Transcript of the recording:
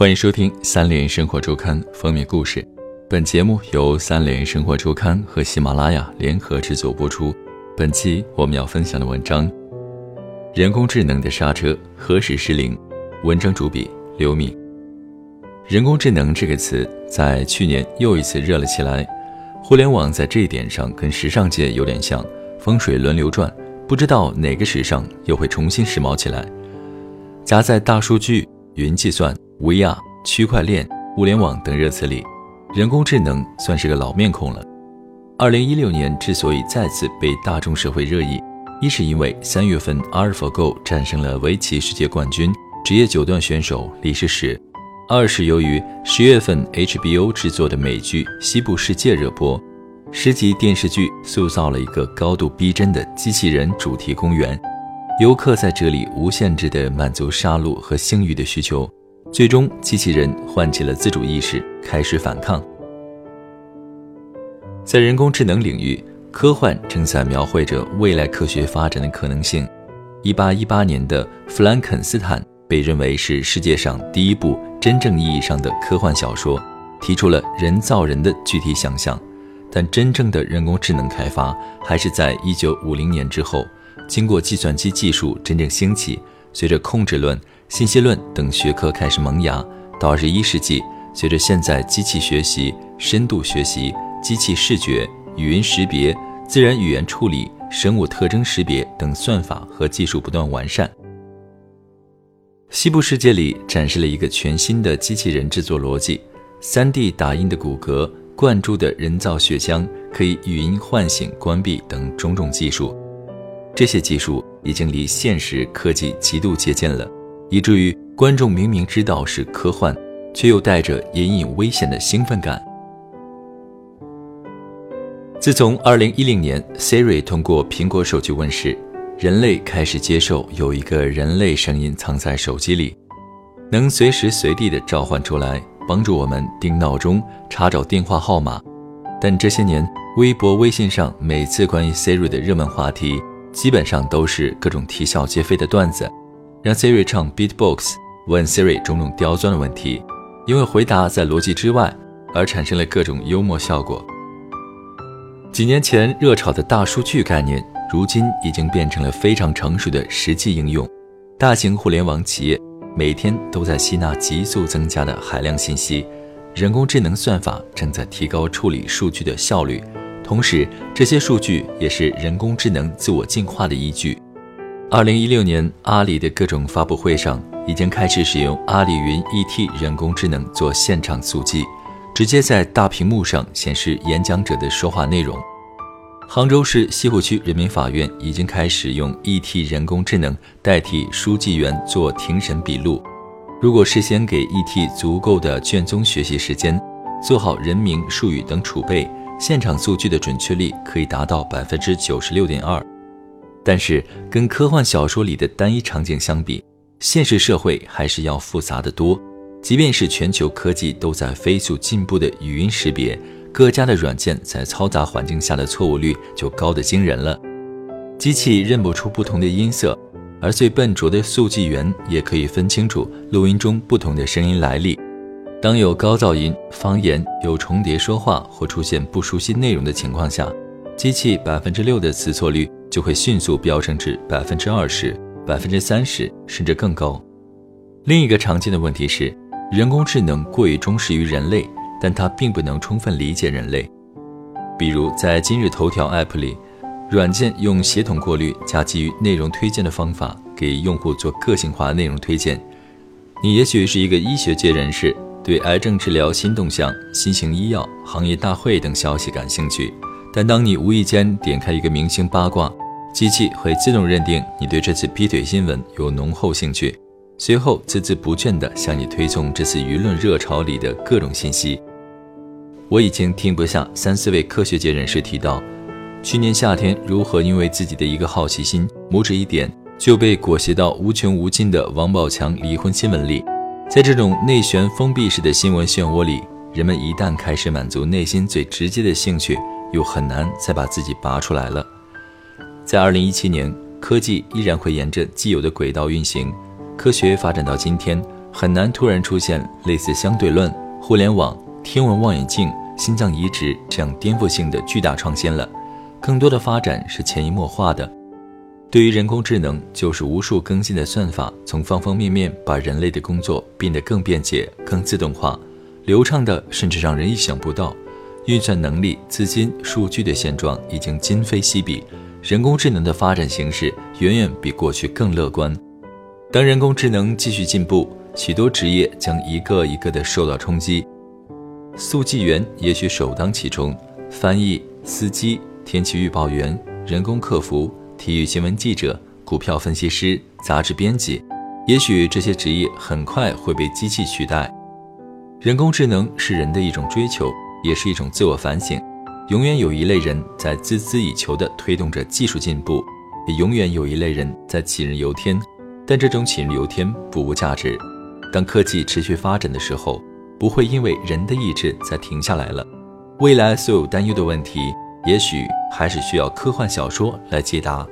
欢迎收听三联生活周刊封面故事。本节目由三联生活周刊和喜马拉雅联合制作播出。本期我们要分享的文章：人工智能的刹车何时失灵？文章主笔刘敏。人工智能这个词在去年又一次热了起来。互联网在这一点上跟时尚界有点像，风水轮流转，不知道哪个时尚又会重新时髦起来。夹在大数据、云计算。VR、区块链、物联网等热词里，人工智能算是个老面孔了。二零一六年之所以再次被大众社会热议，一是因为三月份 AlphaGo 战胜了围棋世界冠军、职业九段选手李世石；二是由于十月份 HBO 制作的美剧《西部世界》热播，十集电视剧塑造了一个高度逼真的机器人主题公园，游客在这里无限制地满足杀戮和性欲的需求。最终，机器人唤起了自主意识，开始反抗。在人工智能领域，科幻正在描绘着未来科学发展的可能性。一八一八年的《弗兰肯斯坦》被认为是世界上第一部真正意义上的科幻小说，提出了人造人的具体想象。但真正的人工智能开发还是在一九五零年之后，经过计算机技术真正兴起，随着控制论。信息论等学科开始萌芽，到二十一世纪，随着现在机器学习、深度学习、机器视觉、语音识别、自然语言处理、生物特征识别等算法和技术不断完善，西部世界里展示了一个全新的机器人制作逻辑：3D 打印的骨骼、灌注的人造血浆、可以语音唤醒、关闭等种种技术。这些技术已经离现实科技极度接近了。以至于观众明明知道是科幻，却又带着隐隐危险的兴奋感。自从2010年 Siri 通过苹果手机问世，人类开始接受有一个人类声音藏在手机里，能随时随地的召唤出来，帮助我们定闹钟、查找电话号码。但这些年，微博、微信上每次关于 Siri 的热门话题，基本上都是各种啼笑皆非的段子。让 Siri 唱 Beatbox，问 Siri 种种刁钻的问题，因为回答在逻辑之外，而产生了各种幽默效果。几年前热炒的大数据概念，如今已经变成了非常成熟的实际应用。大型互联网企业每天都在吸纳急速增加的海量信息，人工智能算法正在提高处理数据的效率，同时这些数据也是人工智能自我进化的依据。二零一六年，阿里的各种发布会上已经开始使用阿里云 ET 人工智能做现场速记，直接在大屏幕上显示演讲者的说话内容。杭州市西湖区人民法院已经开始用 ET 人工智能代替书记员做庭审笔录。如果事先给 ET 足够的卷宗学习时间，做好人名、术语等储备，现场速记的准确率可以达到百分之九十六点二。但是，跟科幻小说里的单一场景相比，现实社会还是要复杂的多。即便是全球科技都在飞速进步的语音识别，各家的软件在嘈杂环境下的错误率就高得惊人了。机器认不出不同的音色，而最笨拙的速记员也可以分清楚录音中不同的声音来历。当有高噪音、方言、有重叠说话或出现不熟悉内容的情况下，机器百分之六的词错率。就会迅速飙升至百分之二十、百分之三十，甚至更高。另一个常见的问题是，人工智能过于忠实于人类，但它并不能充分理解人类。比如，在今日头条 App 里，软件用协同过滤加基于内容推荐的方法，给用户做个性化内容推荐。你也许是一个医学界人士，对癌症治疗新动向、新型医药、行业大会等消息感兴趣。但当你无意间点开一个明星八卦，机器会自动认定你对这次劈腿新闻有浓厚兴趣，随后孜孜不倦地向你推送这次舆论热潮里的各种信息。我已经听不下三四位科学界人士提到，去年夏天如何因为自己的一个好奇心，拇指一点就被裹挟到无穷无尽的王宝强离婚新闻里。在这种内旋封闭式的新闻漩涡里，人们一旦开始满足内心最直接的兴趣。又很难再把自己拔出来了。在二零一七年，科技依然会沿着既有的轨道运行。科学发展到今天，很难突然出现类似相对论、互联网、天文望远镜、心脏移植这样颠覆性的巨大创新了。更多的发展是潜移默化的。对于人工智能，就是无数更新的算法，从方方面面把人类的工作变得更便捷、更自动化、流畅的，甚至让人意想不到。运算能力、资金、数据的现状已经今非昔比，人工智能的发展形势远远比过去更乐观。当人工智能继续进步，许多职业将一个一个的受到冲击。速记员也许首当其冲，翻译、司机。天气预报员、人工客服、体育新闻记者、股票分析师、杂志编辑，也许这些职业很快会被机器取代。人工智能是人的一种追求，也是一种自我反省。永远有一类人在孜孜以求地推动着技术进步，也永远有一类人在杞人忧天。但这种杞人忧天不无价值。当科技持续发展的时候，不会因为人的意志在停下来了。未来所有担忧的问题。也许还是需要科幻小说来解答。